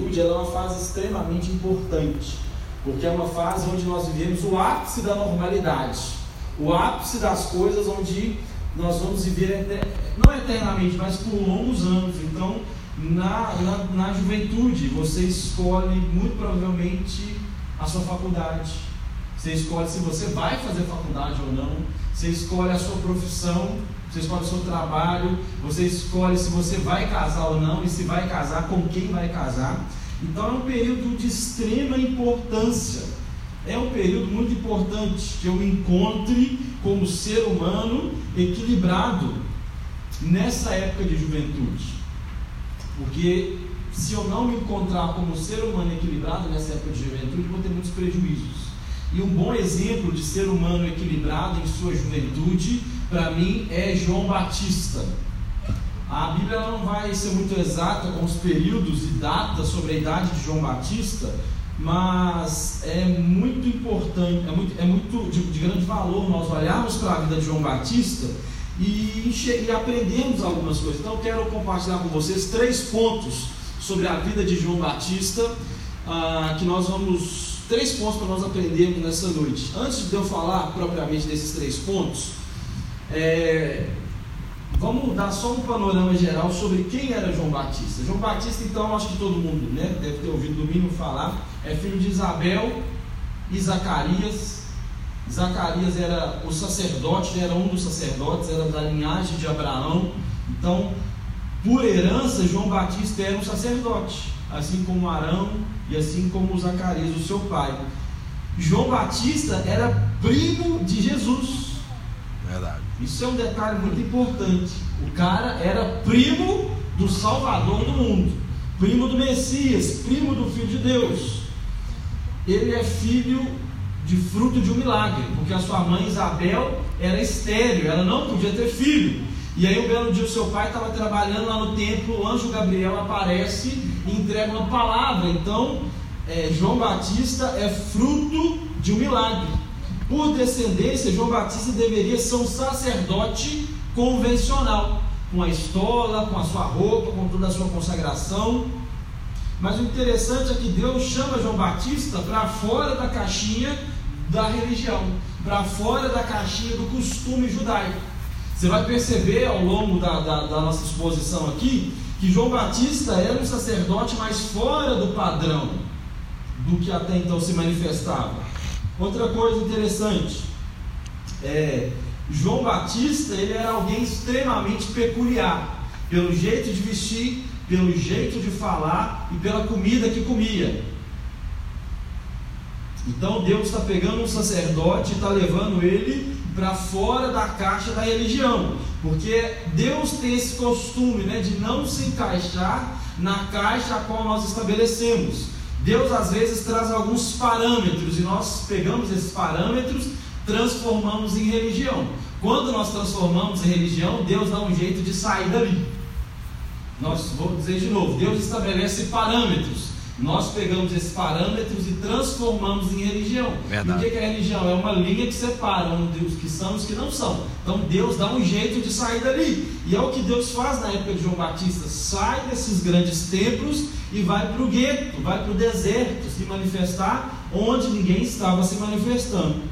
juventude é uma fase extremamente importante, porque é uma fase onde nós vivemos o ápice da normalidade, o ápice das coisas onde nós vamos viver, não eternamente, mas por longos anos. Então, na, na, na juventude, você escolhe muito provavelmente a sua faculdade. Você escolhe se você vai fazer faculdade ou não. Você escolhe a sua profissão. Você escolhe o seu trabalho. Você escolhe se você vai casar ou não. E se vai casar, com quem vai casar. Então é um período de extrema importância. É um período muito importante que eu encontre como ser humano equilibrado nessa época de juventude. Porque se eu não me encontrar como ser humano equilibrado nessa época de juventude, vou ter muitos prejuízos. E um bom exemplo de ser humano equilibrado em sua juventude, para mim, é João Batista. A Bíblia não vai ser muito exata com os períodos e datas sobre a idade de João Batista, mas é muito importante, é muito, é muito de, de grande valor nós olharmos para a vida de João Batista e, e aprendemos algumas coisas. Então, quero compartilhar com vocês três pontos sobre a vida de João Batista, ah, que nós vamos. Três pontos para nós aprendermos nessa noite. Antes de eu falar propriamente desses três pontos, é, vamos dar só um panorama geral sobre quem era João Batista. João Batista, então, acho que todo mundo né, deve ter ouvido do mínimo falar, é filho de Isabel e Zacarias, Zacarias era o sacerdote, era um dos sacerdotes, era da linhagem de Abraão. Então, por herança, João Batista era um sacerdote, assim como Arão e assim como Zacarias, o seu pai. João Batista era primo de Jesus. Verdade. Isso é um detalhe muito importante. O cara era primo do Salvador do mundo, primo do Messias, primo do Filho de Deus. Ele é filho de fruto de um milagre, porque a sua mãe Isabel era estéreo, ela não podia ter filho. E aí, um belo dia, o seu pai estava trabalhando lá no templo, o anjo Gabriel aparece e entrega uma palavra. Então, é, João Batista é fruto de um milagre. Por descendência, João Batista deveria ser um sacerdote convencional, com a estola, com a sua roupa, com toda a sua consagração. Mas o interessante é que Deus chama João Batista para fora da caixinha da religião, para fora da caixinha do costume judaico. Você vai perceber ao longo da, da, da nossa exposição aqui que João Batista era um sacerdote mais fora do padrão do que até então se manifestava. Outra coisa interessante é João Batista ele era alguém extremamente peculiar pelo jeito de vestir, pelo jeito de falar e pela comida que comia. Então Deus está pegando um sacerdote e está levando ele para fora da caixa da religião, porque Deus tem esse costume né, de não se encaixar na caixa a qual nós estabelecemos. Deus às vezes traz alguns parâmetros e nós pegamos esses parâmetros, transformamos em religião. Quando nós transformamos em religião, Deus dá um jeito de sair dali. Nós vou dizer de novo, Deus estabelece parâmetros. Nós pegamos esses parâmetros e transformamos em religião. Verdade. E o que é religião? É uma linha que separa os que são e os que não são. Então Deus dá um jeito de sair dali. E é o que Deus faz na época de João Batista: sai desses grandes templos e vai para o gueto, vai para o deserto se manifestar onde ninguém estava se manifestando.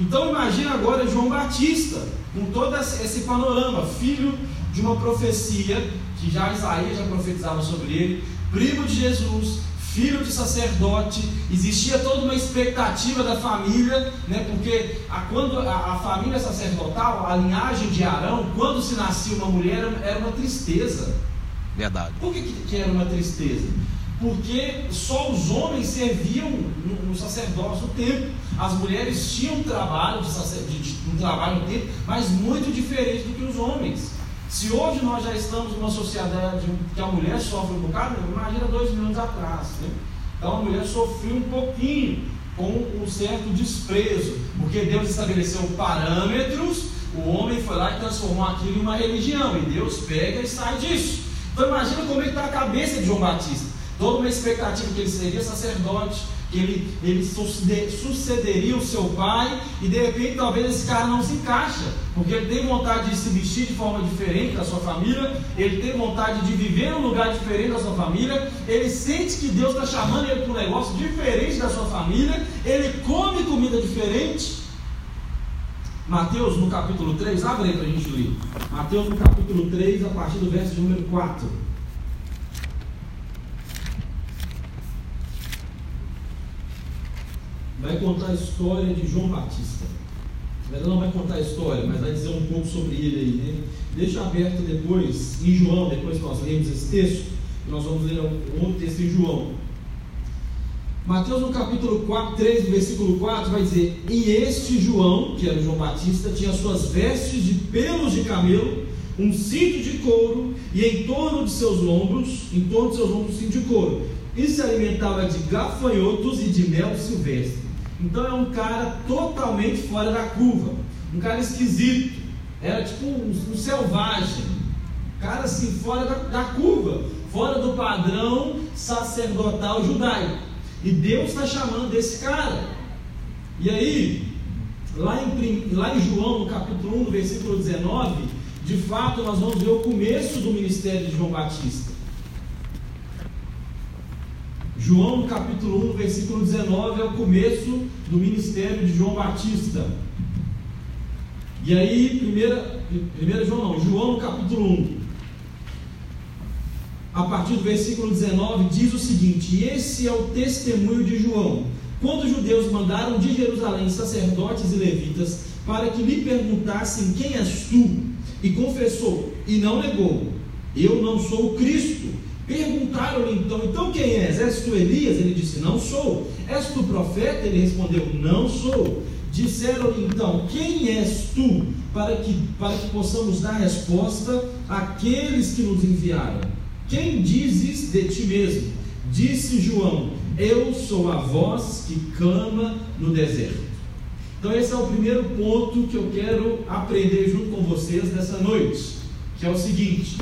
Então imagina agora João Batista, com todo esse panorama, filho de uma profecia que já Isaías já profetizava sobre ele, primo de Jesus, filho de sacerdote, existia toda uma expectativa da família, né, porque a, quando a, a, família sacerdotal, a linhagem de Arão, quando se nascia uma mulher, era uma tristeza. Verdade. Por que, que era uma tristeza? Porque só os homens serviam no, no sacerdócio do templo. As mulheres tinham um trabalho de, de, de um trabalho no templo, mas muito diferente do que os homens. Se hoje nós já estamos numa sociedade que a mulher sofre um bocado, imagina dois mil anos atrás. Né? Então a mulher sofreu um pouquinho com um certo desprezo, porque Deus estabeleceu parâmetros, o homem foi lá e transformou aquilo em uma religião, e Deus pega e sai disso. Então imagina como é está a cabeça de João Batista. Toda uma expectativa que ele seria sacerdote, que ele, ele sucederia o seu pai, e de repente talvez esse cara não se encaixa, porque ele tem vontade de se vestir de forma diferente da sua família, ele tem vontade de viver em um lugar diferente da sua família, ele sente que Deus está chamando ele para um negócio diferente da sua família, ele come comida diferente. Mateus no capítulo 3, abre aí para a gente ler. Mateus no capítulo 3, a partir do verso número 4. Vai contar a história de João Batista. Ela não vai contar a história, mas vai dizer um pouco sobre ele aí. Né? Deixa aberto depois, em João, depois que nós lemos esse texto, nós vamos ler um outro texto em João. Mateus no capítulo 4, 3, versículo 4, vai dizer: E este João, que era João Batista, tinha suas vestes de pelos de camelo, um cinto de couro, e em torno de seus lombros, em torno de seus lombros, um cinto de couro. E se alimentava de gafanhotos e de mel silvestre. Então é um cara totalmente fora da curva, um cara esquisito, era tipo um, um selvagem, cara assim, fora da, da curva, fora do padrão sacerdotal judaico. E Deus está chamando esse cara. E aí, lá em, lá em João, no capítulo 1, no versículo 19, de fato nós vamos ver o começo do ministério de João Batista. João, capítulo 1, versículo 19, é o começo do ministério de João Batista. E aí, primeira, primeira João não, João capítulo 1, a partir do versículo 19, diz o seguinte: Esse é o testemunho de João. Quando os judeus mandaram de Jerusalém sacerdotes e levitas para que lhe perguntassem quem és tu, e confessou e não negou: Eu não sou o Cristo. Perguntaram-lhe então: Então quem és? És tu Elias? Ele disse: Não sou. És tu profeta? Ele respondeu: Não sou. Disseram-lhe então: Quem és tu? Para que, para que possamos dar resposta àqueles que nos enviaram. Quem dizes de ti mesmo? Disse João: Eu sou a voz que clama no deserto. Então, esse é o primeiro ponto que eu quero aprender junto com vocês nessa noite, que é o seguinte: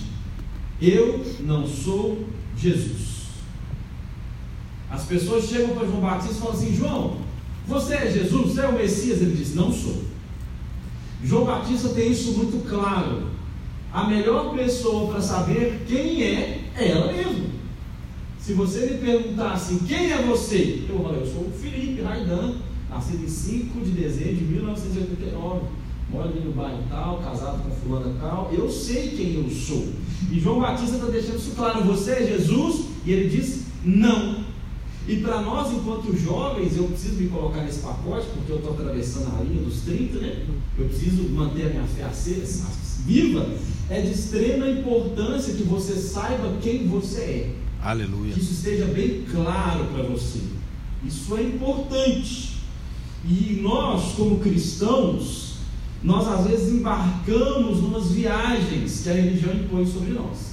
eu não sou Jesus. As pessoas chegam para João Batista e falam assim: João, você é Jesus? Você é o Messias? Ele diz: Não sou. João Batista tem isso muito claro. A melhor pessoa para saber quem é, é ela mesma. Se você me perguntar assim, quem é você? Eu falar, eu sou o Felipe Raidan, nascido em 5 de dezembro de 1989 moro ali no bairro tal, casado com fulana tal, eu sei quem eu sou. E João Batista está deixando isso claro, você é Jesus? E ele diz, não. E para nós, enquanto jovens, eu preciso me colocar nesse pacote, porque eu estou atravessando a linha dos 30, né? Eu preciso manter a minha fé acesa, viva. É de extrema importância que você saiba quem você é. Aleluia. Que isso esteja bem claro para você. Isso é importante. E nós, como cristãos, nós às vezes embarcamos numas viagens que a religião impõe sobre nós.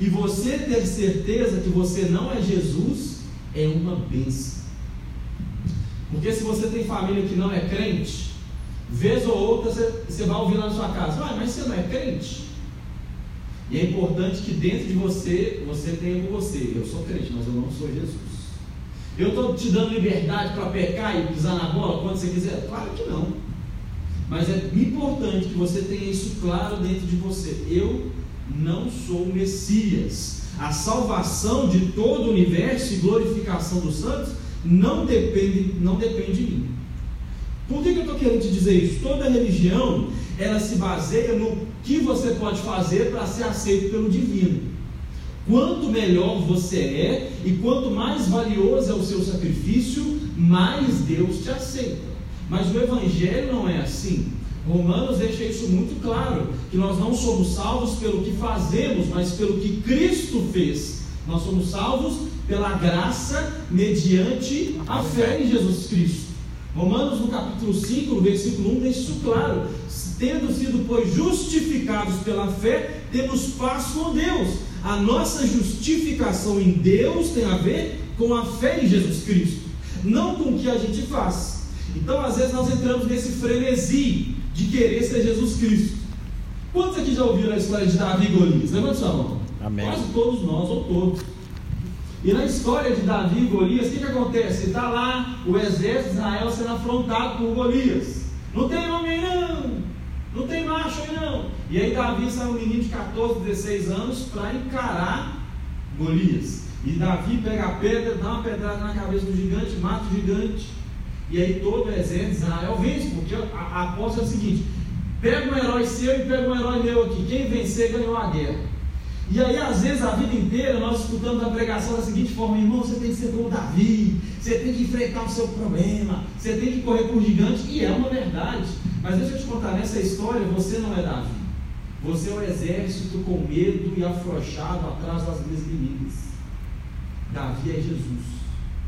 E você ter certeza que você não é Jesus é uma bênção. Porque se você tem família que não é crente, vez ou outra você, você vai ouvir lá na sua casa, ah, mas você não é crente. E é importante que dentro de você, você tenha com você, eu sou crente, mas eu não sou Jesus. Eu estou te dando liberdade para pecar e pisar na bola quando você quiser? Claro que não. Mas é importante que você tenha isso claro dentro de você. Eu não sou o Messias. A salvação de todo o universo e glorificação dos santos não depende, não depende de mim. Por que, que eu estou querendo te dizer isso? Toda religião ela se baseia no que você pode fazer para ser aceito pelo divino. Quanto melhor você é e quanto mais valioso é o seu sacrifício, mais Deus te aceita. Mas o Evangelho não é assim. Romanos deixa isso muito claro: que nós não somos salvos pelo que fazemos, mas pelo que Cristo fez. Nós somos salvos pela graça mediante a fé em Jesus Cristo. Romanos no capítulo 5, no versículo 1, deixa isso claro. Tendo sido, pois, justificados pela fé, temos paz com Deus. A nossa justificação em Deus tem a ver com a fé em Jesus Cristo, não com o que a gente faz. Então, às vezes, nós entramos nesse frenesi de querer ser Jesus Cristo. Quantos aqui já ouviram a história de Davi e Golias? Levanta sua mão. Amém. Quase todos nós, ou todos. E na história de Davi e Golias, o que, que acontece? Está lá o exército de Israel sendo afrontado por Golias. Não tem homem não, não tem macho aí não. E aí Davi sai um menino de 14, 16 anos para encarar Golias. E Davi pega a pedra, dá uma pedrada na cabeça do gigante, mata o gigante. E aí todo o exército de Israel vence, porque a, aposta é o seguinte: pega um herói seu e pega um herói meu aqui. Quem vencer ganhou a guerra. E aí, às vezes, a vida inteira, nós escutamos a pregação da seguinte forma: irmão, você tem que ser como Davi, você tem que enfrentar o seu problema, você tem que correr por gigante, e é uma verdade. Mas deixa eu te contar: nessa história, você não é Davi. Você é o exército com medo e afrouxado atrás das minhas inimigas. Davi é Jesus.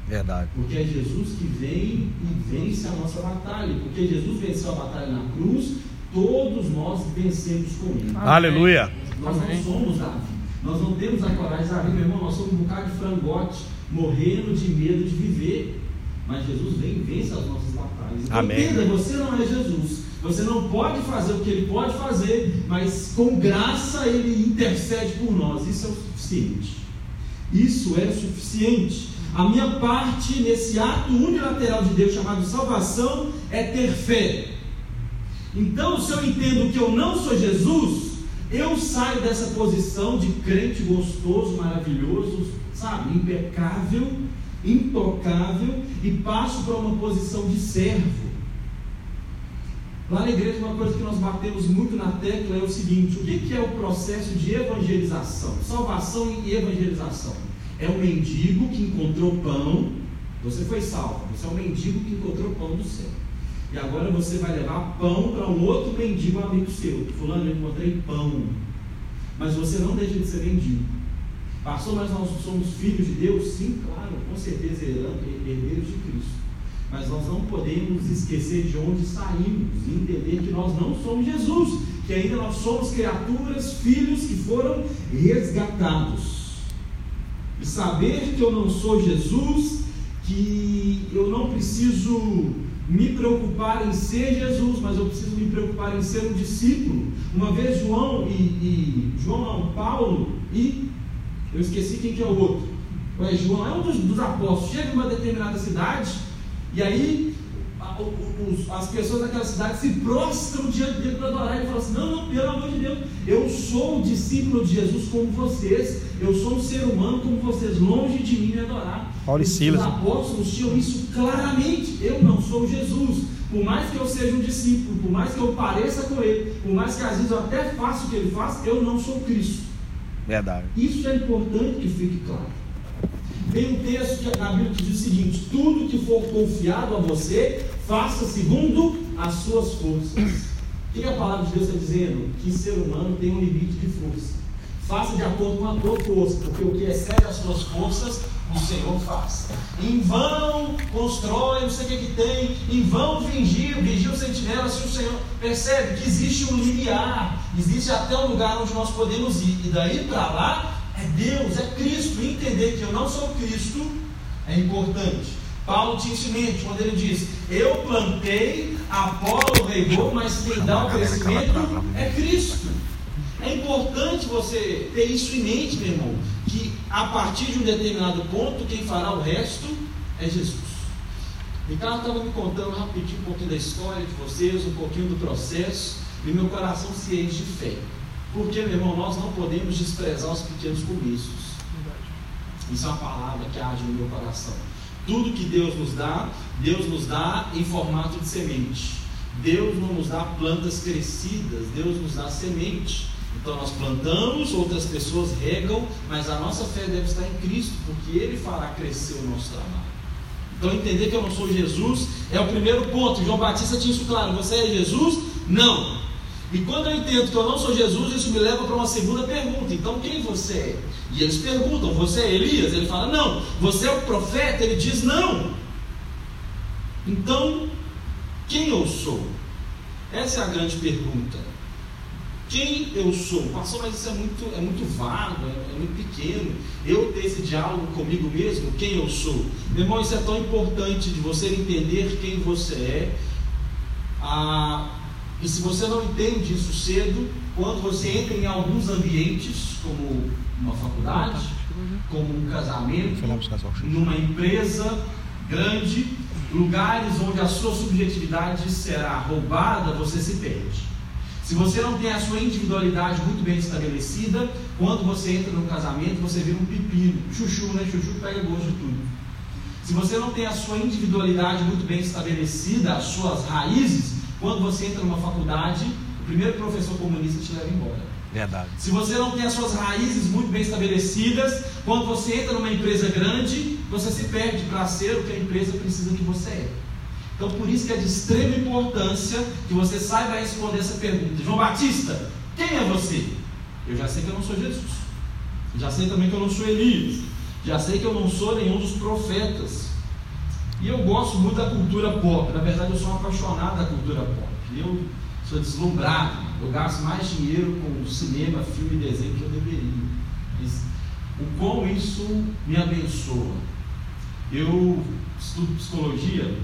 Verdade. Porque é Jesus que vem e vence a nossa batalha. Porque Jesus venceu a batalha na cruz, todos nós vencemos com ele. Aleluia. Nós não somos Davi. Nós não temos a coragem de Davi, meu irmão. Nós somos um bocado de frangote, morrendo de medo de viver. Mas Jesus vem e vence as nossas batalhas. Então, Amém. Entenda, você não é Jesus. Você não pode fazer o que ele pode fazer, mas com graça ele intercede por nós. Isso é o suficiente. Isso é o suficiente. A minha parte nesse ato unilateral de Deus chamado salvação é ter fé. Então, se eu entendo que eu não sou Jesus, eu saio dessa posição de crente gostoso, maravilhoso, sabe, impecável, intocável e passo para uma posição de servo. Lá na igreja, uma coisa que nós batemos muito na tecla é o seguinte: o que é o processo de evangelização? Salvação e evangelização. É um mendigo que encontrou pão, você foi salvo, você é um mendigo que encontrou pão do céu. E agora você vai levar pão para um outro mendigo amigo seu. Fulano, eu encontrei pão. Mas você não deixa de ser mendigo. Passou, mas nós somos filhos de Deus? Sim, claro, com certeza herdeiros de Cristo. Mas nós não podemos esquecer de onde saímos e entender que nós não somos Jesus, que ainda nós somos criaturas, filhos que foram resgatados. Saber que eu não sou Jesus, que eu não preciso me preocupar em ser Jesus, mas eu preciso me preocupar em ser um discípulo. Uma vez João e, e João não, Paulo e eu esqueci quem que é o outro. João é um dos, dos apóstolos, chega em uma determinada cidade e aí a, os, as pessoas daquela cidade se prostram diante dele para adorar. Ele fala assim: Não, não, pelo amor de Deus, eu sou um discípulo de Jesus como vocês, eu sou um ser humano como vocês, longe de mim me adorar. Paulo e Silas. Os apóstolos tinham isso claramente. Eu não sou Jesus. Por mais que eu seja um discípulo, por mais que eu pareça com ele, por mais que às vezes eu até faça o que ele faz, eu não sou Cristo. Verdade. Isso é importante que fique claro. Tem um texto que na Bíblia que diz o seguinte: tudo que for confiado a você, faça segundo as suas forças. O que a palavra de Deus está dizendo? Que ser humano tem um limite de força. Faça de acordo com a tua força, porque o que excede as suas forças, o Senhor faz. Em vão constrói, não sei o que, que tem, em vão vigia, vigia o sentinela, se o Senhor percebe que existe um limiar, existe até um lugar onde nós podemos ir, e daí para lá é Deus, é Cristo. E entender que eu não sou Cristo é importante. Paulo tinha isso em mente quando ele diz: Eu plantei, Apolo regou, mas quem dá o crescimento é Cristo. É importante você ter isso em mente, meu irmão, que a partir de um determinado ponto, quem fará o resto é Jesus. Ricardo estava me contando rapidinho um pouquinho da história de vocês, um pouquinho do processo, e meu coração se enche de fé. Porque, meu irmão, nós não podemos desprezar os pequenos começos. Isso é uma palavra que age no meu coração. Tudo que Deus nos dá, Deus nos dá em formato de semente. Deus não nos dá plantas crescidas, Deus nos dá semente. Então nós plantamos, outras pessoas regam, mas a nossa fé deve estar em Cristo, porque Ele fará crescer o nosso trabalho. Então entender que eu não sou Jesus é o primeiro ponto. João Batista tinha isso claro. Você é Jesus? Não. E quando eu entendo que eu não sou Jesus, isso me leva para uma segunda pergunta. Então quem você é? E eles perguntam: Você é Elias? Ele fala: Não. Você é o profeta? Ele diz: Não. Então, quem eu sou? Essa é a grande pergunta. Quem eu sou? Pastor, mas isso é muito, é muito vago, é, é muito pequeno. Eu ter esse diálogo comigo mesmo, quem eu sou? Meu irmão, isso é tão importante de você entender quem você é. Ah, e se você não entende isso cedo, quando você entra em alguns ambientes, como uma faculdade, como um casamento, numa empresa grande, lugares onde a sua subjetividade será roubada, você se perde. Se você não tem a sua individualidade muito bem estabelecida, quando você entra num casamento, você vira um pepino. Chuchu, né? Chuchu pega gosto de tudo. Se você não tem a sua individualidade muito bem estabelecida, as suas raízes, quando você entra numa faculdade, o primeiro professor comunista te leva embora. Verdade. Se você não tem as suas raízes muito bem estabelecidas, quando você entra numa empresa grande, você se perde para ser o que a empresa precisa que você é. Então, por isso que é de extrema importância que você saiba responder essa pergunta. João Batista, quem é você? Eu já sei que eu não sou Jesus. Já sei também que eu não sou Elias. Já sei que eu não sou nenhum dos profetas. E eu gosto muito da cultura pop. Na verdade, eu sou um apaixonado da cultura pop. Eu sou deslumbrado. Eu gasto mais dinheiro com cinema, filme e desenho que eu deveria. Mas o quão isso me abençoa. Eu estudo psicologia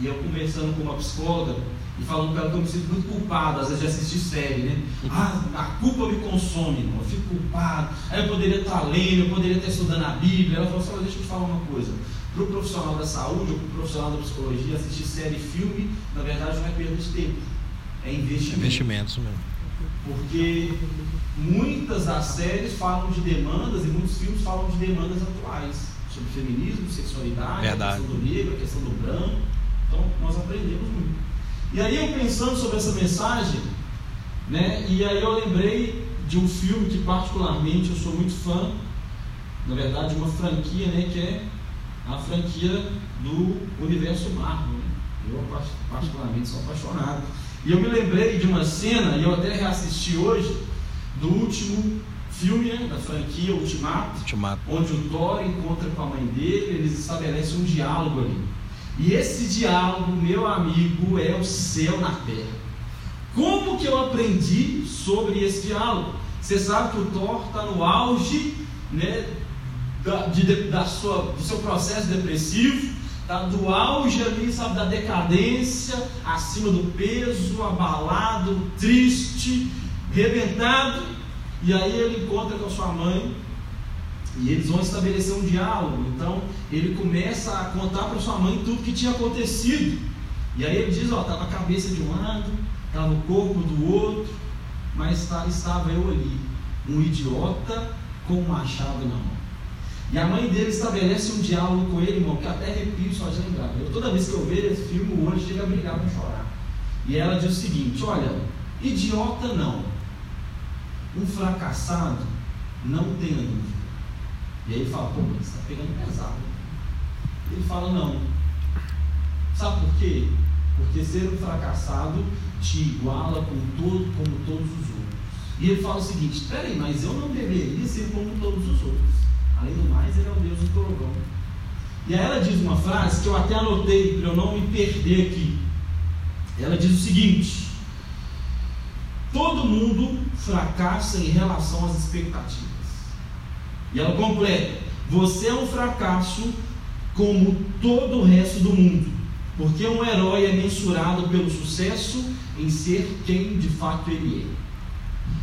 e eu conversando com uma psicóloga e falando para ela que eu me sinto muito culpado, às vezes de assistir série, né? Ah, a culpa me consome, eu fico culpado. Aí eu poderia estar lendo, eu poderia estar estudando a Bíblia. Ela falou assim: "Olha, deixa eu te falar uma coisa. Para o profissional da saúde ou para o profissional da psicologia, assistir série e filme, na verdade, não é perda de tempo, é investimento. Investimentos mesmo. Porque muitas das séries falam de demandas e muitos filmes falam de demandas atuais sobre feminismo, sexualidade, Verdade. a questão do negro, a questão do branco. Então nós aprendemos muito. E aí eu pensando sobre essa mensagem, né? E aí eu lembrei de um filme que particularmente eu sou muito fã, na verdade uma franquia, né? Que é a franquia do universo Marvel. Né? Eu particularmente sou apaixonado. E eu me lembrei de uma cena, e eu até reassisti hoje, do último filme né, da franquia Ultimato, Ultimato. onde o Thor encontra com a mãe dele, eles estabelecem um diálogo ali. E esse diálogo, meu amigo, é o céu na terra. Como que eu aprendi sobre esse diálogo? Você sabe que o Thor está no auge né, da, de, da sua, do seu processo depressivo, tá do auge ali, sabe, da decadência, acima do peso, abalado, triste, rebentado. E aí ele encontra com a sua mãe e eles vão estabelecer um diálogo. Então ele começa a contar para sua mãe tudo que tinha acontecido. E aí ele diz: Ó, estava a cabeça de um lado, estava o corpo do outro, mas tá, estava eu ali, um idiota com um machado na mão. E a mãe dele estabelece um diálogo com ele, irmão, que até arrepio só de lembrar. Eu, toda vez que eu vejo esse filme, o olho chega a brilhar para chorar. E ela diz o seguinte: Olha, idiota não, um fracassado não tenha dúvida. E aí ele fala: Pô, mas está pegando pesado. Ele fala: Não. Sabe por quê? Porque ser um fracassado te iguala com todo, como todos os outros. E ele fala o seguinte: Espera aí, mas eu não deveria ser como todos os outros. Além do mais, ele é o Deus do trovão. E aí ela diz uma frase que eu até anotei para eu não me perder aqui. Ela diz o seguinte: Todo mundo fracassa em relação às expectativas. E ela completa: Você é um fracasso como todo o resto do mundo, porque um herói é mensurado pelo sucesso em ser quem de fato ele é.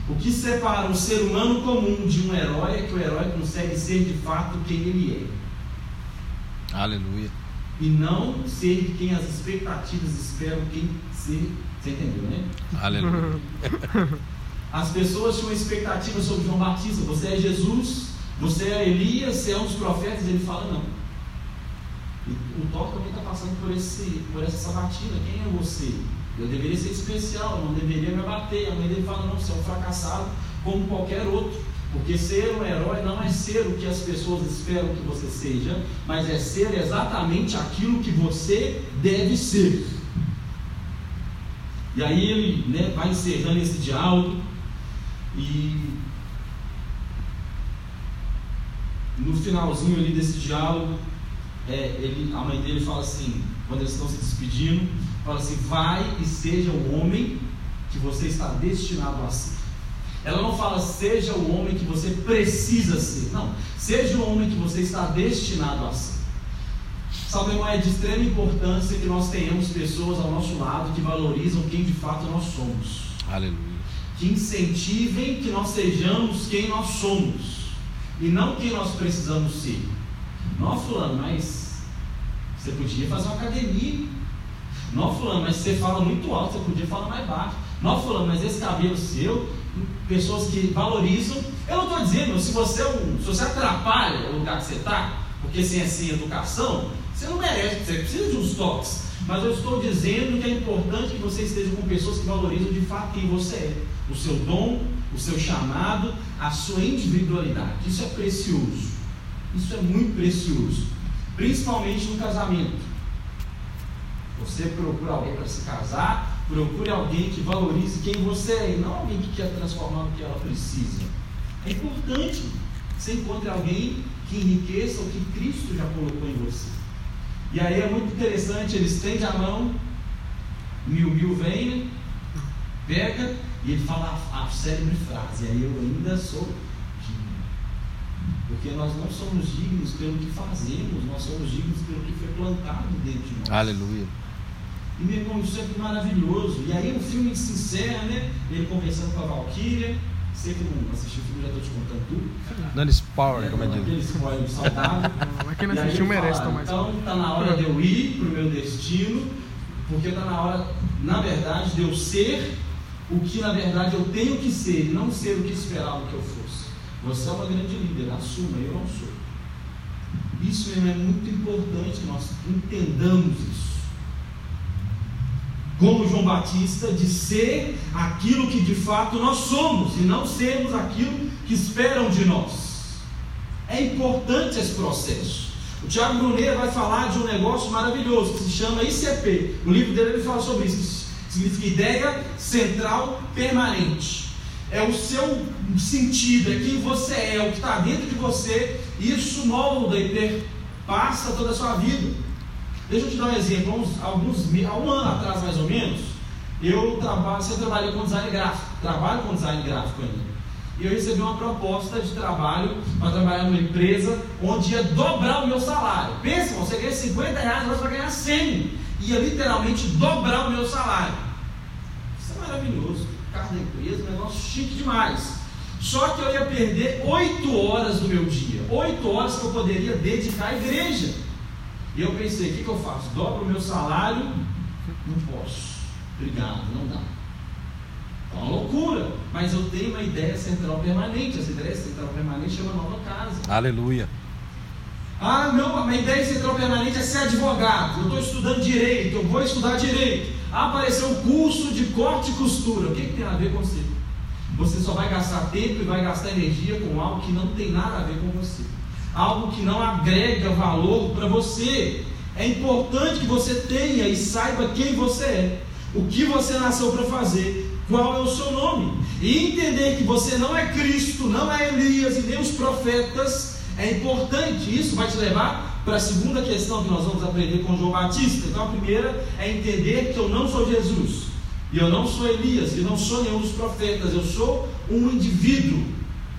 O que separa um ser humano comum de um herói é que o herói consegue ser de fato quem ele é. Aleluia. E não ser quem as expectativas esperam quem ser. Você entendeu, né? Aleluia. As pessoas tinham expectativa sobre João Batista. Você é Jesus, você é Elias, você é um dos profetas. Ele fala, não. E o Thor também está passando por, esse, por essa sabatina. Quem é você? Eu deveria ser especial, não deveria me abater. A mãe dele fala, não, você é um fracassado como qualquer outro. Porque ser um herói não é ser o que as pessoas esperam que você seja, mas é ser exatamente aquilo que você deve ser. E aí ele né, vai encerrando esse diálogo e no finalzinho ali desse diálogo, é, ele, a mãe dele fala assim, quando eles estão se despedindo, fala assim, vai e seja o homem que você está destinado a ser. Ela não fala seja o homem que você precisa ser. Não. Seja o homem que você está destinado a ser. Sabe, irmão, é de extrema importância que nós tenhamos pessoas ao nosso lado que valorizam quem de fato nós somos. Aleluia. Que incentivem que nós sejamos quem nós somos. e não quem nós precisamos ser. Não, fulano, mas você podia fazer uma academia. Não, fulano, mas você fala muito alto, você podia falar mais baixo. Não, fulano, mas esse cabelo seu, pessoas que valorizam. Eu não estou dizendo, se você, é se você atrapalha o lugar que você está, porque sem, sem educação, você não merece, você precisa de uns toques. Mas eu estou dizendo que é importante que você esteja com pessoas que valorizam de fato quem você é, o seu dom, o seu chamado, a sua individualidade. Isso é precioso. Isso é muito precioso. Principalmente no casamento. Você procura alguém para se casar, procure alguém que valorize quem você é e não alguém que quer transformar o que ela precisa. É importante você encontre alguém que enriqueça o que Cristo já colocou em você. E aí é muito interessante, ele estende a mão, mil mil vem, pega e ele fala a, a célebre frase, aí eu ainda sou. Porque nós não somos dignos pelo que fazemos, nós somos dignos pelo que foi plantado dentro de nós. Aleluia. E meu irmão, isso é maravilhoso. E aí o filme se encerra, né? Ele conversando com a Valkyria. Você que não assistiu o filme, já estou te contando tudo. Dando spoiler, como é Aquele diz. spoiler saudável. Mas quem não aí assistiu ele merece fala, tomar Então está na hora de eu ir para o meu destino, porque está na hora, na verdade, de eu ser o que na verdade eu tenho que ser, e não ser o que esperava que eu fosse. Você é uma grande líder, assuma, eu não sou. Isso mesmo é muito importante que nós entendamos isso. Como João Batista, de ser aquilo que de fato nós somos, e não sermos aquilo que esperam de nós. É importante esse processo. O Tiago Bruneira vai falar de um negócio maravilhoso que se chama ICP. No livro dele ele fala sobre isso. Significa ideia central permanente. É o seu sentido, é quem você é, o que está dentro de você. Isso molda e perpassa toda a sua vida. Deixa eu te dar um exemplo. Há uns, alguns, há um ano atrás, mais ou menos, eu trabalho, você trabalha com design gráfico. Trabalho com design gráfico ainda. E eu recebi uma proposta de trabalho para trabalhar numa empresa onde ia dobrar o meu salário. Pensa, você ganha 50 reais, agora você vai ganhar 100. Ia literalmente dobrar o meu salário. Isso é maravilhoso. Carro da empresa, um negócio chique demais. Só que eu ia perder 8 horas do meu dia. 8 horas que eu poderia dedicar à igreja. E eu pensei, o que, que eu faço? Dobro o meu salário? Não posso. Obrigado, não dá. É uma loucura. Mas eu tenho uma ideia central permanente. Essa ideia central permanente chama nova casa. Aleluia. Ah, não, a minha ideia central permanente é ser advogado. Eu estou estudando direito, eu vou estudar direito. Ah, apareceu um curso de corte e costura. O que, que tem a ver com você? Você só vai gastar tempo e vai gastar energia com algo que não tem nada a ver com você. Algo que não agrega valor para você. É importante que você tenha e saiba quem você é, o que você nasceu para fazer, qual é o seu nome. E entender que você não é Cristo, não é Elias e nem os profetas é importante. Isso vai te levar para a segunda questão que nós vamos aprender com João Batista. Então, a primeira é entender que eu não sou Jesus, e eu não sou Elias, e não sou nenhum dos profetas. Eu sou um indivíduo,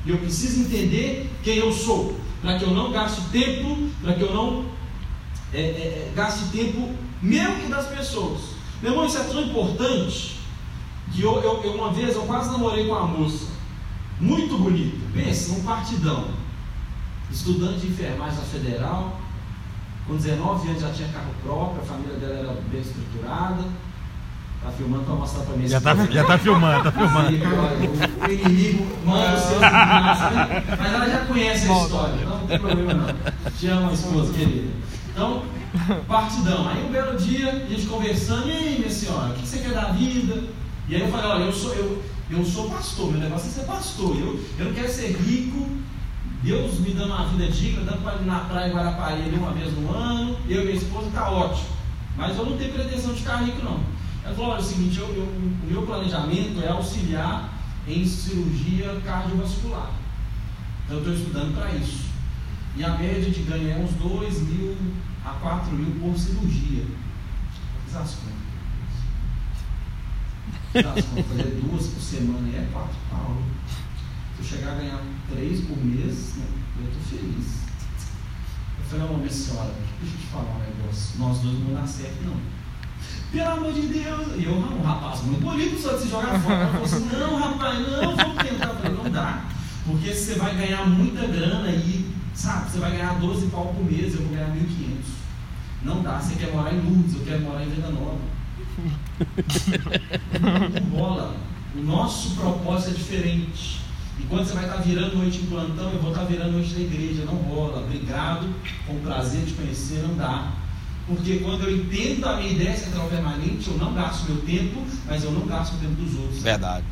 e eu preciso entender quem eu sou, para que eu não gaste tempo, para que eu não é, é, gaste tempo meu e das pessoas. Meu irmão, isso é tão importante que eu, eu, eu uma vez eu quase namorei com uma moça muito bonita. Pensa, um partidão estudante de enfermagem da Federal, com 19 anos já tinha carro próprio, a família dela era bem estruturada. Tá filmando para mostrar para mim. Já tá, já tá filmando, tá filmando. O inimigo manda inimigos, né? mas ela já conhece a história, então não tem problema não. Te amo, esposa querida. Então, partidão. Aí um belo dia, a gente conversando, e aí, minha senhora, o que você quer da vida? E aí eu falei, olha, eu sou, eu, eu sou pastor, meu negócio é ser pastor. Eu, eu não quero ser rico, Deus me dando uma vida digna, dando para ir na praia em Guarapari uma vez no ano, eu e minha esposa está ótimo. Mas eu não tenho pretensão de ficar rico, não. Ela falou: olha, é o seguinte, eu, eu, o meu planejamento é auxiliar em cirurgia cardiovascular. Então eu estou estudando para isso. E a média de ganho é uns 2 mil a 4 mil por cirurgia. Fiz as contas. Fiz as contas, fazer duas por semana é 4 pau. Se eu chegar a ganhar 3 por mês, né, eu estou feliz. Eu falei, não, minha senhora, deixa eu te falar um negócio. Nós dois não vamos dar certo, não. Pelo amor de Deus. E eu, um rapaz muito bonito, só de se jogar fora. Ela falou assim: não, rapaz, não, vamos tentar. Falei: não dá. Porque você vai ganhar muita grana e, sabe, você vai ganhar 12 pau por mês, eu vou ganhar 1.500. Não dá, você quer morar em Lourdes, eu quero morar em Venda Nova. Rola. O nosso propósito é diferente. Enquanto você vai estar virando noite em plantão, eu vou estar virando noite da igreja. Não rola. Obrigado, com prazer de conhecer, não dá. Porque quando eu entendo a minha ideia central permanente, eu não gasto meu tempo, mas eu não gasto o tempo dos outros. Verdade.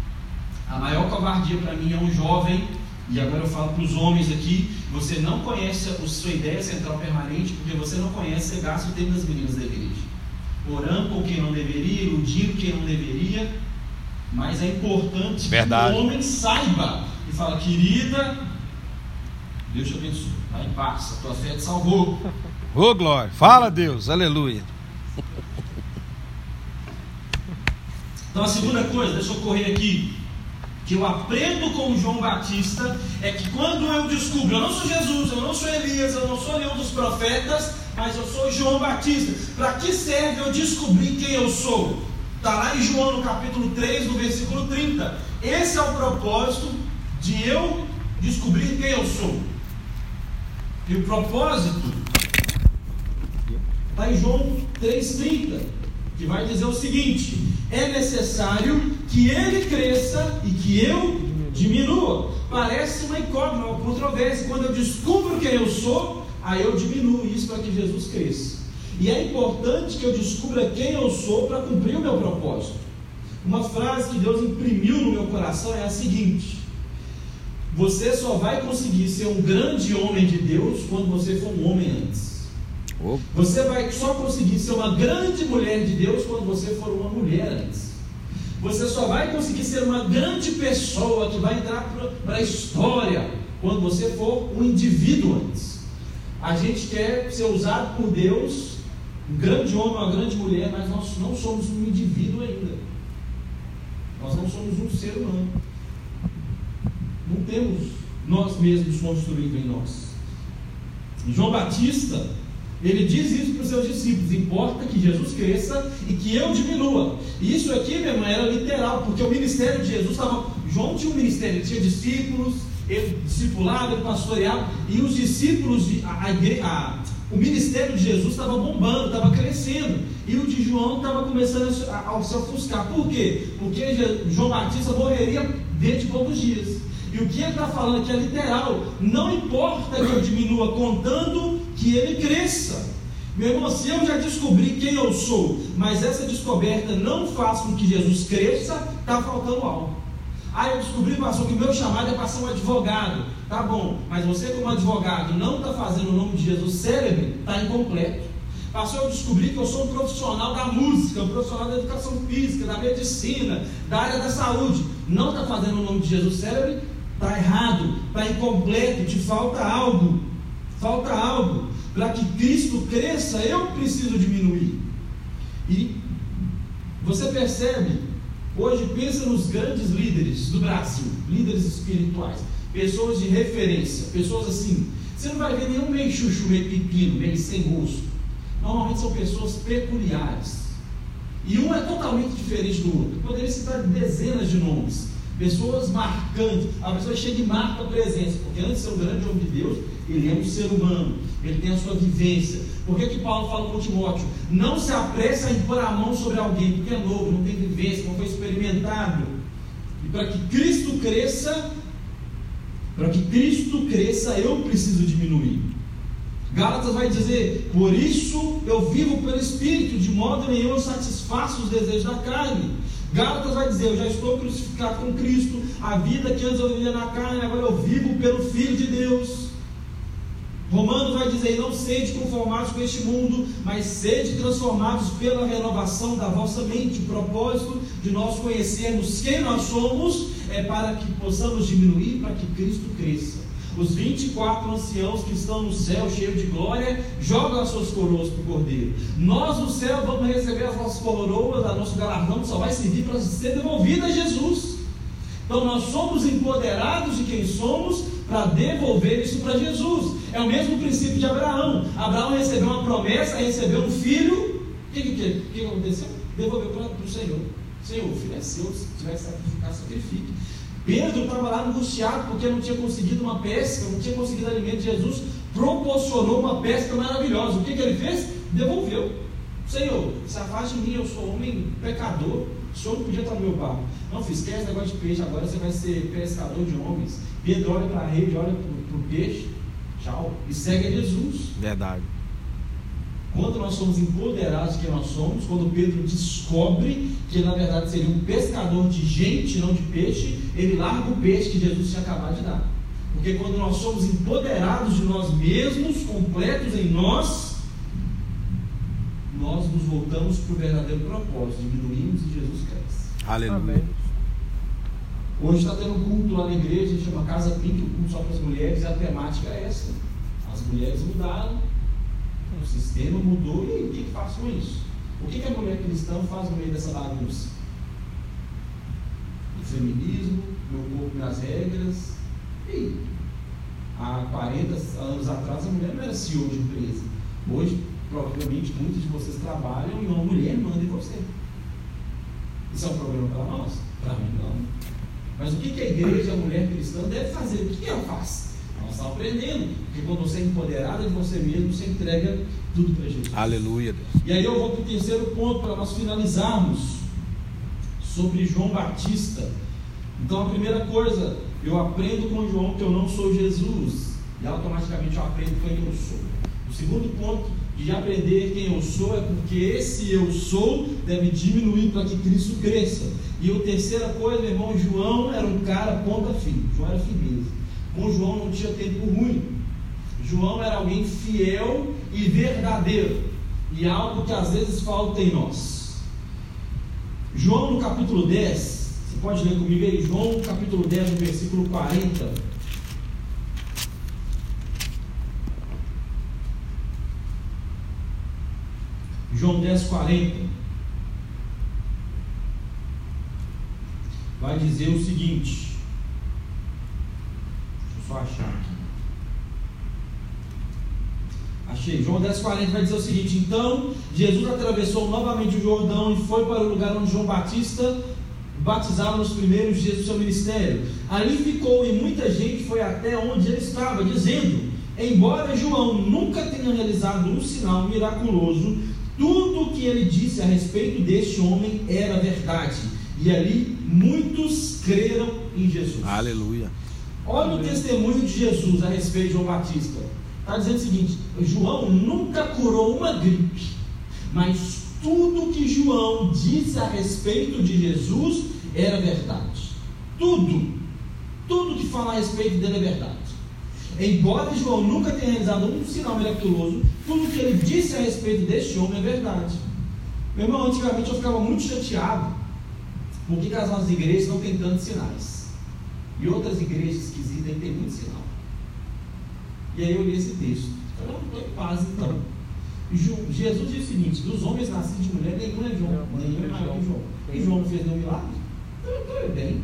A maior covardia para mim é um jovem, e agora eu falo para os homens aqui, você não conhece a sua ideia central permanente, porque você não conhece, você gasta o tempo das meninas da igreja. Orando com quem não deveria, iludindo quem não deveria, mas é importante Verdade. que o homem saiba e fala, querida, Deus te abençoe, vai em paz, a tua fé te salvou. Ô glória, fala Deus, aleluia. Então a segunda coisa, deixa eu correr aqui, que eu aprendo com João Batista, é que quando eu descubro, eu não sou Jesus, eu não sou Elias, eu não sou nenhum dos profetas, mas eu sou João Batista. Para que serve eu descobrir quem eu sou? Está lá em João no capítulo 3, no versículo 30. Esse é o propósito de eu descobrir quem eu sou. E o propósito está em João 3,30, que vai dizer o seguinte: é necessário que ele cresça e que eu diminua. Parece uma incógnita, uma controvérsia. Quando eu descubro quem eu sou, aí eu diminuo isso para que Jesus cresça. E é importante que eu descubra quem eu sou para cumprir o meu propósito. Uma frase que Deus imprimiu no meu coração é a seguinte: Você só vai conseguir ser um grande homem de Deus quando você for um homem antes. Você vai só conseguir ser uma grande mulher de Deus quando você for uma mulher antes. Você só vai conseguir ser uma grande pessoa que vai entrar para a história quando você for um indivíduo antes. A gente quer ser usado por Deus, um grande homem, uma grande mulher, mas nós não somos um indivíduo ainda. Nós não somos um ser humano. Não temos nós mesmos construído em nós. João Batista ele diz isso para os seus discípulos: importa que Jesus cresça e que eu diminua. E isso aqui, meu irmão, era literal, porque o ministério de Jesus estava. João tinha um ministério, ele tinha discípulos, ele discipulava, ele pastoreava, e os discípulos, a, a, a, o ministério de Jesus estava bombando, estava crescendo, e o de João estava começando a, a se ofuscar. Por quê? Porque João Batista morreria dentro de poucos dias. E o que ele está falando aqui é literal. Não importa que eu diminua, contando que ele cresça. Meu irmão, se eu já descobri quem eu sou, mas essa descoberta não faz com que Jesus cresça, está faltando algo. Ah, eu descobri, pastor, que o meu chamado é para ser um advogado. Tá bom, mas você, como advogado, não está fazendo o nome de Jesus célebre, está incompleto. Pastor, eu descobri que eu sou um profissional da música, um profissional da educação física, da medicina, da área da saúde. Não está fazendo o nome de Jesus célebre, está errado, está incompleto, te falta algo. Falta algo. Para que Cristo cresça, eu preciso diminuir. E você percebe, hoje pensa nos grandes líderes do Brasil, líderes espirituais, pessoas de referência, pessoas assim. Você não vai ver nenhum meio chuchu, meio pepino, meio sem gosto. Normalmente são pessoas peculiares. E um é totalmente diferente do outro. Poderia citar dezenas de nomes. Pessoas marcantes. A pessoa chega e marca a presença. Porque antes de ser um grande homem de Deus, ele é um ser humano. Ele tem a sua vivência. Por que, que Paulo fala com Timóteo? Não se apressa a impor a mão sobre alguém, porque é novo, não tem vivência, não foi experimentado. E para que Cristo cresça, para que Cristo cresça, eu preciso diminuir. Gálatas vai dizer: Por isso eu vivo pelo Espírito, de modo nenhum eu satisfaço os desejos da carne. Gálatas vai dizer: Eu já estou crucificado com Cristo, a vida que antes eu vivia na carne, agora eu vivo pelo Filho de Deus. Romanos vai dizer: Não sede conformados com este mundo, mas sede transformados pela renovação da vossa mente. O propósito de nós conhecermos quem nós somos é para que possamos diminuir, para que Cristo cresça. Os 24 anciãos que estão no céu, cheios de glória, jogam as suas coroas para o Cordeiro. Nós no céu vamos receber as nossas coroas, a nosso galardão só vai servir para ser devolvido a Jesus. Então nós somos empoderados de quem somos para devolver isso para Jesus. É o mesmo princípio de Abraão. Abraão recebeu uma promessa, recebeu um filho. O que, que, que, aconteceu? Devolveu para o Senhor. Senhor, o filho é seu, se tiver que sacrificar, sacrifique. Pedro estava lá angustiado porque não tinha conseguido uma pesca, não tinha conseguido alimento. Jesus proporcionou uma pesca maravilhosa. O que, que ele fez? Devolveu. Senhor, se afaste de mim, eu sou homem pecador. O senhor não podia estar no meu barco. Não, filho, esquece negócio de peixe, agora você vai ser pescador de homens. Pedro olha para a rede, olha para o peixe, tchau, e segue a Jesus. Verdade. Quando nós somos empoderados de quem nós somos, quando Pedro descobre que na verdade seria um pescador de gente, não de peixe, ele larga o peixe que Jesus tinha acabado de dar. Porque quando nós somos empoderados de nós mesmos, completos em nós, nós nos voltamos para o verdadeiro propósito, diminuímos e Jesus cresce. Aleluia. Hoje está tendo um culto lá na igreja, chama Casa Pink, um culto só para as mulheres, e a temática é essa. As mulheres mudaram, o sistema mudou, e aí, o que, que faz com isso? O que, que a mulher cristã faz no meio dessa bagunça? O feminismo, meu corpo, minhas regras. E? Há 40 anos atrás a mulher não era CEO de empresa. Hoje, provavelmente, muitos de vocês trabalham e uma mulher manda em você. Isso é um problema para nós? Para mim, não. Mas o que, que a igreja, a mulher cristã, deve fazer? O que, ela faz? Ela está aprendendo. Porque quando você é empoderada de você mesmo, você entrega tudo para Jesus. Aleluia. Deus. E aí eu vou para o terceiro ponto para nós finalizarmos sobre João Batista. Então a primeira coisa, eu aprendo com João que eu não sou Jesus. E automaticamente eu aprendo quem eu sou. O segundo ponto de aprender quem eu sou é porque esse eu sou deve diminuir para que Cristo cresça. E a terceira coisa, meu irmão, João era um cara ponta firme. João era firmeza. Com João não tinha tempo ruim. João era alguém fiel e verdadeiro. E algo que às vezes falta em nós. João no capítulo 10, você pode ler comigo aí, João capítulo 10, no versículo 40. João 10, 40. Vai dizer o seguinte. Deixa eu só achar aqui. Achei. João 10, 40 vai dizer o seguinte: Então Jesus atravessou novamente o Jordão e foi para o lugar onde João Batista batizava nos primeiros dias do seu ministério. Ali ficou e muita gente foi até onde ele estava, dizendo: Embora João nunca tenha realizado um sinal miraculoso, tudo o que ele disse a respeito deste homem era verdade. E ali muitos creram em Jesus. Aleluia. Olha o testemunho de Jesus a respeito de João Batista. Está dizendo o seguinte: João nunca curou uma gripe, mas tudo que João disse a respeito de Jesus era verdade. Tudo, tudo que fala a respeito dele é verdade. Embora João nunca tenha realizado um sinal miraculoso, tudo que ele disse a respeito deste homem é verdade. Meu irmão, antigamente eu ficava muito chateado por que as nossas igrejas não têm tantos sinais. E outras igrejas esquisitas têm muito sinal. E aí eu li esse texto. Falei, não, estou em paz então. Jesus disse o seguinte: dos homens nascidos de mulher, nenhum é João, nenhum é maior que João. E João não fez nenhum milagre? Então eu estou bem.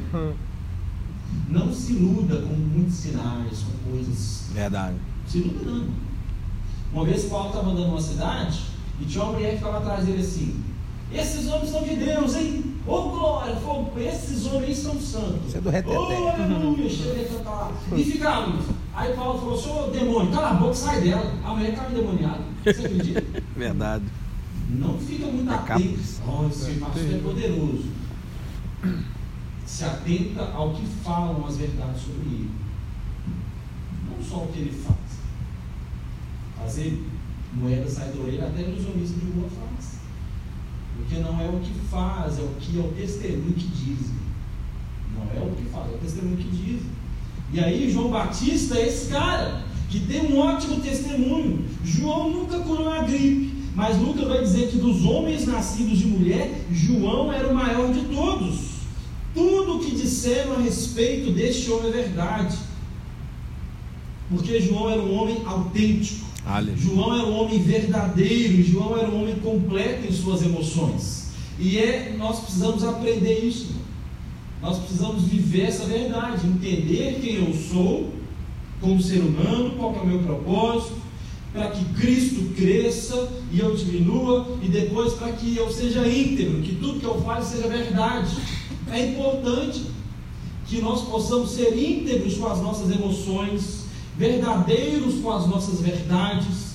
Não se iluda com muitos sinais, com coisas. Verdade. Se iluda não. Uma vez Paulo estava andando numa cidade e tinha uma mulher que ficava atrás dele assim: Esses homens são de Deus, hein? Ô oh, glória, fogo, esses homens são santos. Isso é do reteté. Oh, aleluia, cantar lá. E ficava. Aí Paulo falou: Senhor, demônio, cala a boca, sai dela. A mulher estava endemoniada. Você acredita? Verdade. Não fica muito atento. Oh, esse pastor é poderoso. Se atenta ao que falam as verdades sobre ele. Não só o que ele faz. Fazer moeda sair da orelha até nos homens de boa faz. Porque não é o que faz, é o que é o testemunho que dizem. Não é o que faz, é o testemunho que dizem. E aí João Batista é esse cara que tem um ótimo testemunho. João nunca curou a gripe, mas Lucas vai dizer que dos homens nascidos de mulher, João era o maior de todos. Tudo o que disseram a respeito deste homem é verdade. Porque João era um homem autêntico. Aleluia. João era um homem verdadeiro, João era um homem completo em suas emoções. E é, nós precisamos aprender isso. Nós precisamos viver essa verdade, entender quem eu sou como ser humano, qual é o meu propósito, para que Cristo cresça e eu diminua, e depois para que eu seja íntegro, que tudo que eu faço seja verdade. É importante que nós possamos ser íntegros com as nossas emoções, verdadeiros com as nossas verdades.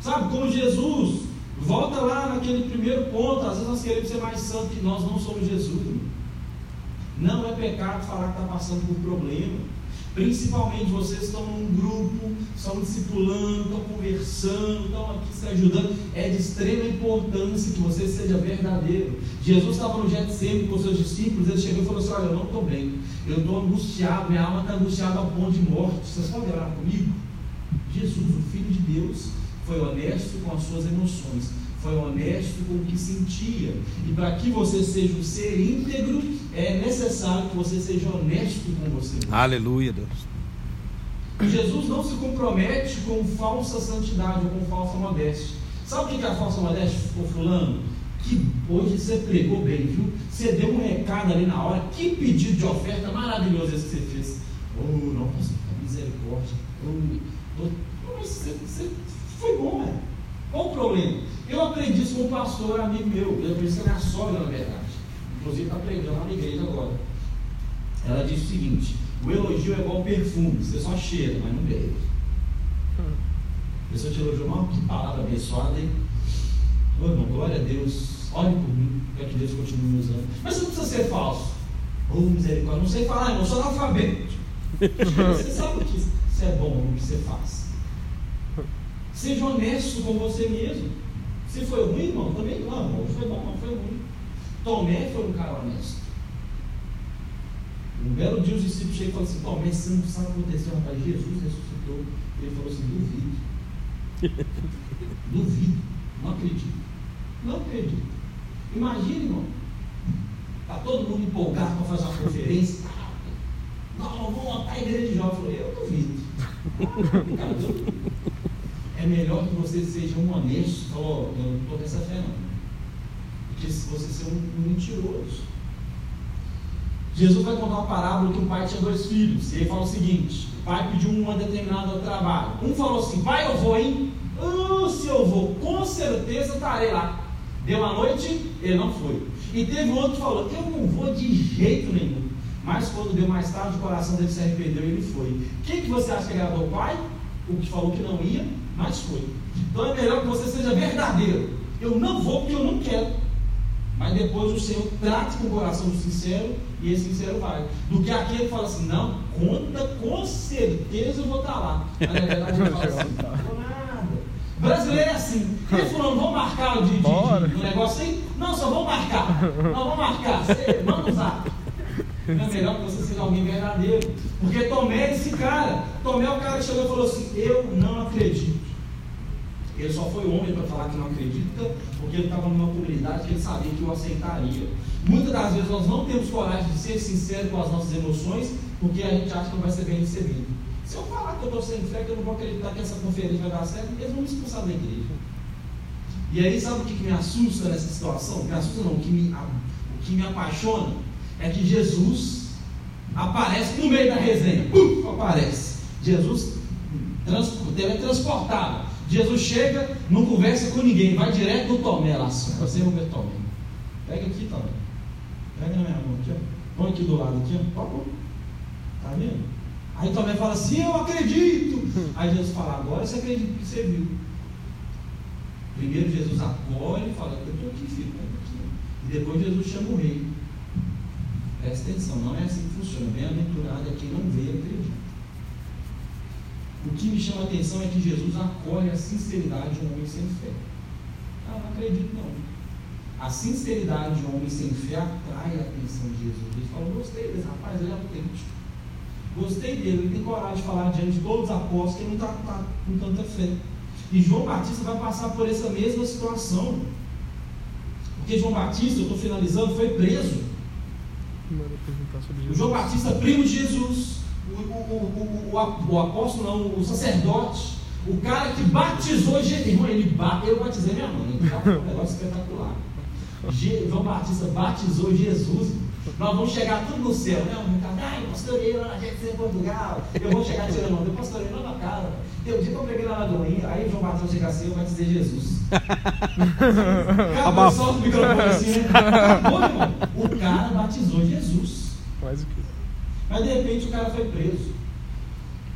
Sabe, como Jesus, volta lá naquele primeiro ponto, às vezes nós queremos ser mais santos que nós não somos Jesus. Não é pecado falar que está passando por problema. Principalmente vocês estão num grupo, estão discipulando, estão conversando, estão aqui se ajudando. É de extrema importância que você seja verdadeiro. Jesus estava no Getsemane com seus discípulos, ele chegou e falou assim: Olha, eu não estou bem, eu estou angustiado, minha alma está angustiada ao ponto de morte. Vocês podem orar comigo? Jesus, o Filho de Deus, foi honesto com as suas emoções, foi honesto com o que sentia. E para que você seja um ser íntegro, é necessário que você seja honesto com você. Aleluia, Deus. Jesus não se compromete com falsa santidade ou com falsa modéstia. Sabe o que é a falsa modéstia, ô fulano? Que hoje você pregou bem, viu? Você deu um recado ali na hora. Que pedido de oferta maravilhoso esse que você fez. Oh, nossa, misericórdia. Oh, oh, mas você, você foi bom, velho. Qual o problema? Eu aprendi isso com um pastor, amigo meu. Eu aprendi isso com a minha sogra, na verdade. Inclusive está pregando lá na igreja agora. Ela disse o seguinte: o elogio é igual perfume, você só cheira, mas não bebe. A pessoa te elogiou, mal, que palavra abençoada, hein? Ô irmão, glória a Deus, olhe por mim, para que Deus continue me usando. Mas você não precisa ser falso. Ô misericórdia, não sei falar, irmão, sou analfabeto. você sabe o que isso é bom, o que você faz. Seja honesto com você mesmo. Se foi ruim, irmão, também não, irmão, foi bom, não foi ruim. Tomé foi um cara honesto. Um belo dia os discípulos chegam e falam assim, Tomé, você não sabe o que aconteceu, rapaz, Jesus ressuscitou. Ele falou assim, duvido. duvido, não acredito. Não acredito. Imagina, irmão. Está todo mundo empolgado para fazer uma conferência. Não, vamos montar a igreja de jovens. Eu falei, eu duvido. Cara, eu, é melhor que você seja um honesto. Falou, eu não estou com essa fé não que você ser um, mentiroso. Jesus vai contar uma parábola que um pai tinha dois filhos. E ele fala o seguinte: o pai pediu um determinado trabalho. Um falou assim: pai, eu vou, hein? Oh, se eu vou, com certeza estarei lá. Deu uma noite, ele não foi. E teve outro que falou: eu não vou de jeito nenhum. Mas quando deu mais tarde, o coração dele se arrependeu e ele foi. Quem que você acha que agradou o pai? O que falou que não ia, mas foi. Então é melhor que você seja verdadeiro. Eu não vou porque eu não quero. Mas depois o Senhor trate com o coração sincero e esse sincero vai. Do que aquele que fala assim, não, conta, com certeza eu vou estar lá. Mas na verdade ele fala assim, não vou nada. Brasileiro é assim. E fulano, vamos marcar o de, de, de, negócio aí? Não, só vamos marcar. Não, vamos marcar. Você manda usar. É melhor que você seja alguém verdadeiro. Porque Tomé é esse cara. Tomé é o cara que chegou e falou assim, eu não acredito. Ele só foi homem para falar que não acredita, porque ele estava numa comunidade que ele sabia que o aceitaria. Muitas das vezes nós não temos coragem de ser sinceros com as nossas emoções, porque a gente acha que não vai ser bem recebido. Se eu falar que eu estou sem fé, que eu não vou acreditar que essa conferência vai dar certo, eles vão me expulsar da igreja. E aí, sabe o que, me assusta nessa situação? Me assusta não, o que me, o que me apaixona é que Jesus aparece no meio da resenha. Uh, aparece. Jesus trans, teletransportado. Jesus chega, não conversa com ninguém, vai direto no Tomé lá, você é o meu Tomé. Pega aqui, Tomé. Pega na minha mão aqui, ó. Põe aqui do lado aqui, ó. Tá vendo? Aí Tomé fala assim, eu acredito. Aí Jesus fala, agora você acredita que você viu. Primeiro Jesus acolhe e fala, eu estou aqui, filho, aqui. E depois Jesus chama o rei. Presta atenção, não é assim que funciona. Bem-aventurado é quem não vê e acredita. O que me chama a atenção é que Jesus acolhe a sinceridade de um homem sem fé. Ah, não acredito não. A sinceridade de um homem sem fé atrai a atenção de Jesus. Ele fala, gostei desse rapaz, ele é autêntico. Gostei dele, ele tem coragem de falar diante de todos os apóstolos que ele não está tá, com tanta fé. E João Batista vai passar por essa mesma situação. Porque João Batista, eu estou finalizando, foi preso. O João Batista, primo de Jesus o, o, o, o, apóstolo, não, o sacerdote, o cara que batizou Jesus. Irmão, ele bate, eu batizei minha mãe, tá? um negócio espetacular. João Batista batizou Jesus. Nós vamos chegar tudo no céu, né? Um cara, ai, pastorei lá na gente em Portugal. Eu vou chegar tirando mão, eu pastorei lá na casa. Tem um dia que eu peguei na Lagoinha, aí João Batista chega assim, eu batizei Jesus. Acabou só o microfone assim, né? Acabou, irmão. O cara batizou Jesus. Faz o quê? Mas de repente o cara foi preso.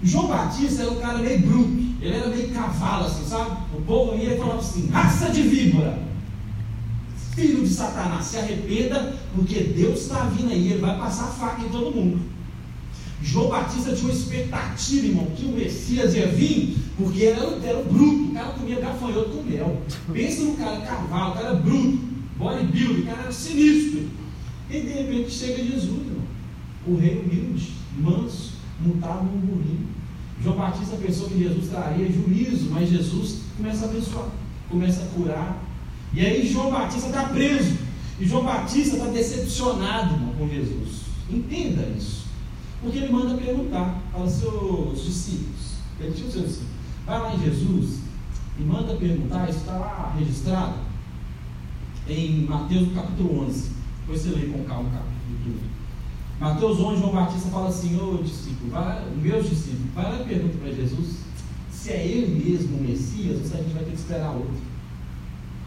João Batista era um cara meio bruto, ele era meio cavalo, assim, sabe? O povo ia e falava assim: raça de víbora, filho de Satanás, se arrependa, porque Deus está vindo aí, ele vai passar faca em todo mundo. João Batista tinha uma expectativa, irmão, que o Messias ia vir, porque ele era, era bruto, o cara comia gafanhoto com mel. Pensa no cara cavalo, o cara bruto, bodybuilder, o cara era sinistro. E de repente chega Jesus, o rei humilde, manso, montado num burrinho. João Batista pensou que Jesus traria juízo, mas Jesus começa a abençoar, começa a curar. E aí João Batista está preso. E João Batista está decepcionado irmão, com Jesus. Entenda isso. Porque ele manda perguntar aos seus discípulos. Ele tinha os seus discípulos. Vai lá em Jesus e manda perguntar, isso está lá registrado em Mateus capítulo 11. Depois você lê com calma o capítulo 12. Mateus 11, João Batista fala assim, ô discípulo, vai, meus discípulos, vai lá e pergunta para Jesus se é ele mesmo o Messias ou se a gente vai ter que esperar outro.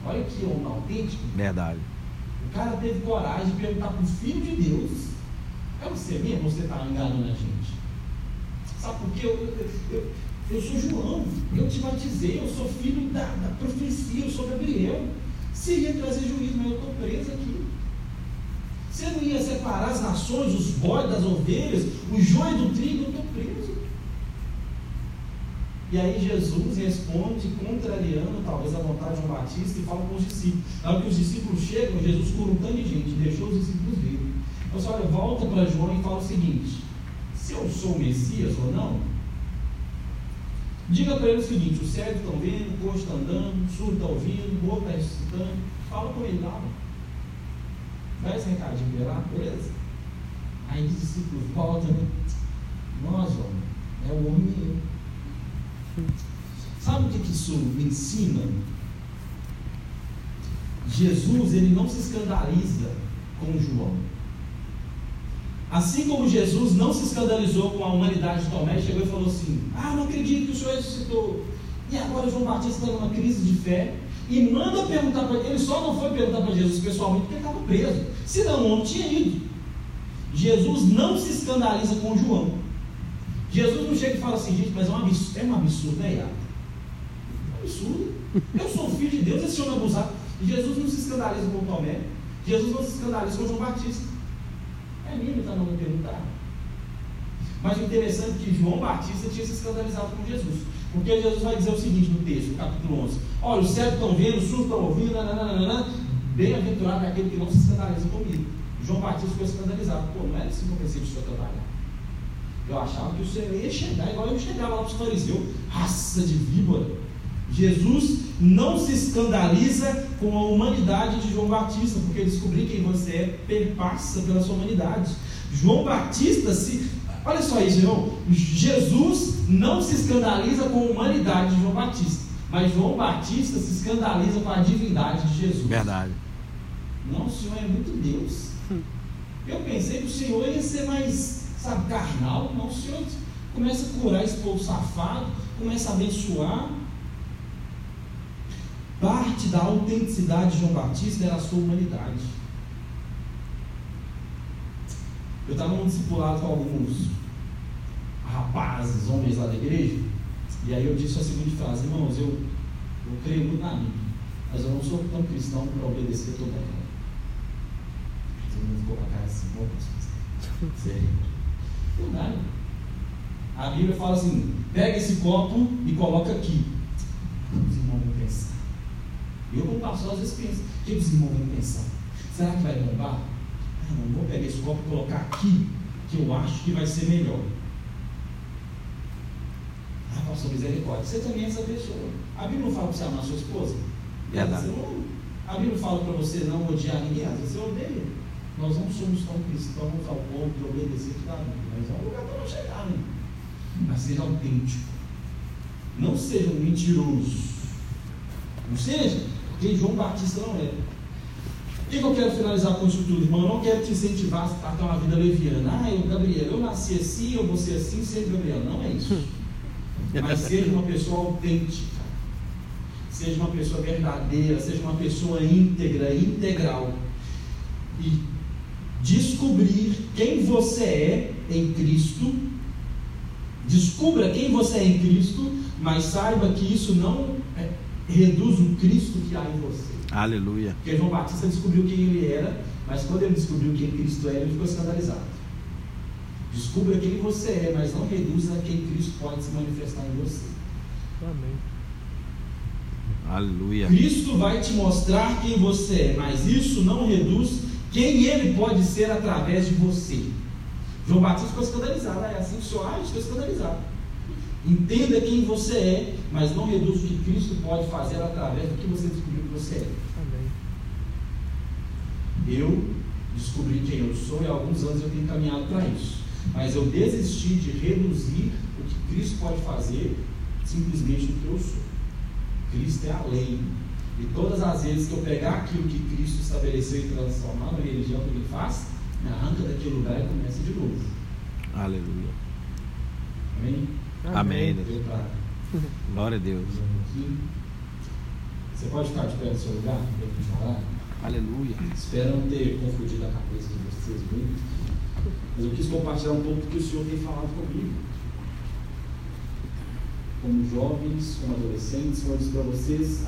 Olha que homem autêntico. Verdade. O cara teve coragem de perguntar para o Filho de Deus, é você mesmo ou você está enganando a gente? Sabe por quê? Eu, eu, eu, eu sou João, eu te batizei, eu sou filho da, da profecia, eu sou Gabriel. Se ia trazer juízo, mas eu estou preso aqui. Você não ia separar as nações, os bodes das ovelhas, o joio do trigo, eu estou preso. E aí Jesus responde, contrariando talvez a vontade de João Batista, e fala com os discípulos. Na hora que os discípulos chegam, Jesus cura um tanto de gente, deixou os discípulos virem. Então, você olha, volta para João e fala o seguinte: se eu sou o Messias ou não, diga para ele o seguinte: o cego estão vendo, o coxo está andando, o surdo está ouvindo, o outro está ressuscitando. Fala com ele lá. Dá esse recadinho para lá, beleza? Aí os discípulos voltam, né? Nós, homem, é o homem eu. Sabe o que, que isso me ensina? Jesus, ele não se escandaliza com João. Assim como Jesus não se escandalizou com a humanidade de Tomé, chegou e falou assim: Ah, não acredito que o Senhor ressuscitou. E agora João Batista está numa crise de fé e manda perguntar para ele. Ele só não foi perguntar para Jesus pessoalmente porque ele estava preso. Senão o homem tinha ido. Jesus não se escandaliza com João. Jesus não chega e fala assim, gente, mas é um absurdo, é um absurdo, né, Iago? É um absurdo. Eu sou filho de Deus, esse homem é abusado. Jesus não se escandaliza com Tomé. Jesus não se escandaliza com João Batista. É mim está não me perguntar. Mas o interessante é que João Batista tinha se escandalizado com Jesus. Porque Jesus vai dizer o seguinte no texto, capítulo 11: Olha, os cegos estão vendo, os surdos estão ouvindo, bem-aventurado é aquele que não se escandaliza comigo. João Batista ficou escandalizado. Pô, não era assim que eu pensei de senhor trabalhar. Eu achava que o Senhor ia chegar igual eu chegava lá para os fariseus, raça de víbora. Jesus não se escandaliza com a humanidade de João Batista, porque descobrir quem você é perpassa pela sua humanidade. João Batista se. Olha só isso, irmão. Jesus não se escandaliza com a humanidade de João Batista, mas João Batista se escandaliza com a divindade de Jesus. Verdade. Não, o Senhor é muito Deus. Eu pensei que o Senhor ia ser mais, sabe, carnal. Não, o Senhor começa a curar esse povo safado, começa a abençoar. Parte da autenticidade de João Batista era a sua humanidade. Eu estava num discipulado com alguns rapazes, homens lá da igreja, e aí eu disse a seguinte frase: Irmãos, eu, eu creio muito na Bíblia, mas eu não sou tão cristão para obedecer toda ela. Todo mundo ficou com a cara assim, bom, sério. Verdade. A Bíblia fala assim: pega esse copo e coloca aqui. Os irmãos vão pensar. Eu, como pastor, às vezes penso: o que os irmãos vão pensar? Será que vai bombar? Ah, não, vou pegar esse copo e colocar aqui, que eu acho que vai ser melhor. Ah, pastor, misericórdia. Você também é essa pessoa. A Bíblia não fala para você amar sua esposa? Verdade. Não, a Bíblia fala para você não odiar ninguém, às vezes você odeia. Nós não somos tão cristãos ao ponto de obedecer tudo a Bíblia, mas é um lugar para não chegar, né? Mas seja autêntico. Não seja um mentiroso. Não seja, porque João Batista não é. O que eu quero finalizar com isso tudo, irmão? Eu não quero te incentivar a ter uma vida leviana. Ah, eu, Gabriel, eu nasci assim, eu vou ser assim, ser Gabriel. Não é isso. Mas seja uma pessoa autêntica. Seja uma pessoa verdadeira, seja uma pessoa íntegra, integral. E descobrir quem você é em Cristo. Descubra quem você é em Cristo, mas saiba que isso não é, reduz o Cristo que há em você. Aleluia. Porque João Batista descobriu quem ele era, mas quando ele descobriu quem Cristo era, ele ficou escandalizado. Descubra quem você é, mas não reduza quem Cristo pode se manifestar em você. Amém. Aleluia. Cristo vai te mostrar quem você é, mas isso não reduz quem ele pode ser através de você. João Batista ficou escandalizado, é assim que o senhor age, ficou escandalizado. Entenda quem você é, mas não reduz o que Cristo pode fazer através do que você descobriu que você é. Amém. Eu descobri quem eu sou e há alguns anos eu tenho caminhado para isso. Mas eu desisti de reduzir o que Cristo pode fazer simplesmente no que eu sou. Cristo é a lei. E todas as vezes que eu pegar aquilo que Cristo estabeleceu e transformar na religião que ele faz, me arranca daquele lugar e começa de novo. Aleluia. Amém? Amém. Pra- Glória a Deus. Você pode ficar de pé no seu lugar? Aleluia. Espero não ter confundido a cabeça de vocês muito. Mas eu quis compartilhar um pouco do que o Senhor tem falado comigo. Como jovens, como adolescentes, como eu disse para vocês,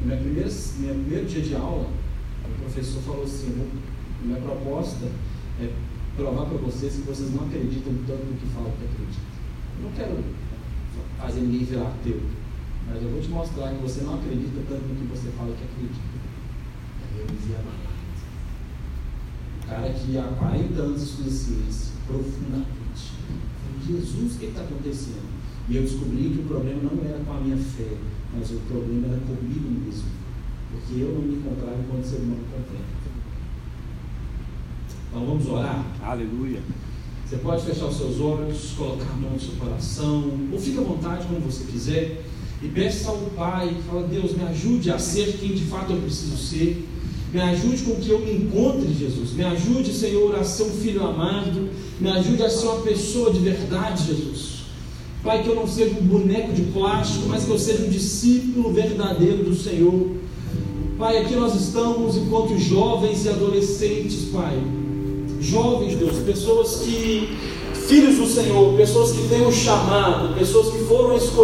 no meu primeiro, dia de aula, o professor falou assim: "Vou- minha proposta é provar para vocês que vocês não acreditam tanto no que falam que acreditam. Eu não quero fazer ninguém virar ateu, mas eu vou te mostrar que você não acredita tanto no que você fala que acredita. Aí eu. O cara que há 40 anos estuda ciência profundamente. Falei, Jesus, o que está acontecendo? E eu descobri que o problema não era com a minha fé, mas o problema era comigo mesmo. Porque eu não me encontrava enquanto ser humano compreende. Então vamos orar? Aleluia. Você pode fechar os seus olhos, colocar a mão no seu coração, ou fique à vontade como você quiser, e peça ao Pai, fala, Deus, me ajude a ser quem de fato eu preciso ser, me ajude com que eu encontre, Jesus, me ajude, Senhor, a ser um filho amado, me ajude a ser uma pessoa de verdade, Jesus. Pai, que eu não seja um boneco de plástico, mas que eu seja um discípulo verdadeiro do Senhor. Pai, aqui nós estamos enquanto jovens e adolescentes, Pai. Jovens, Deus, pessoas que, filhos do Senhor, pessoas que têm um chamado, pessoas que foram escolhidas.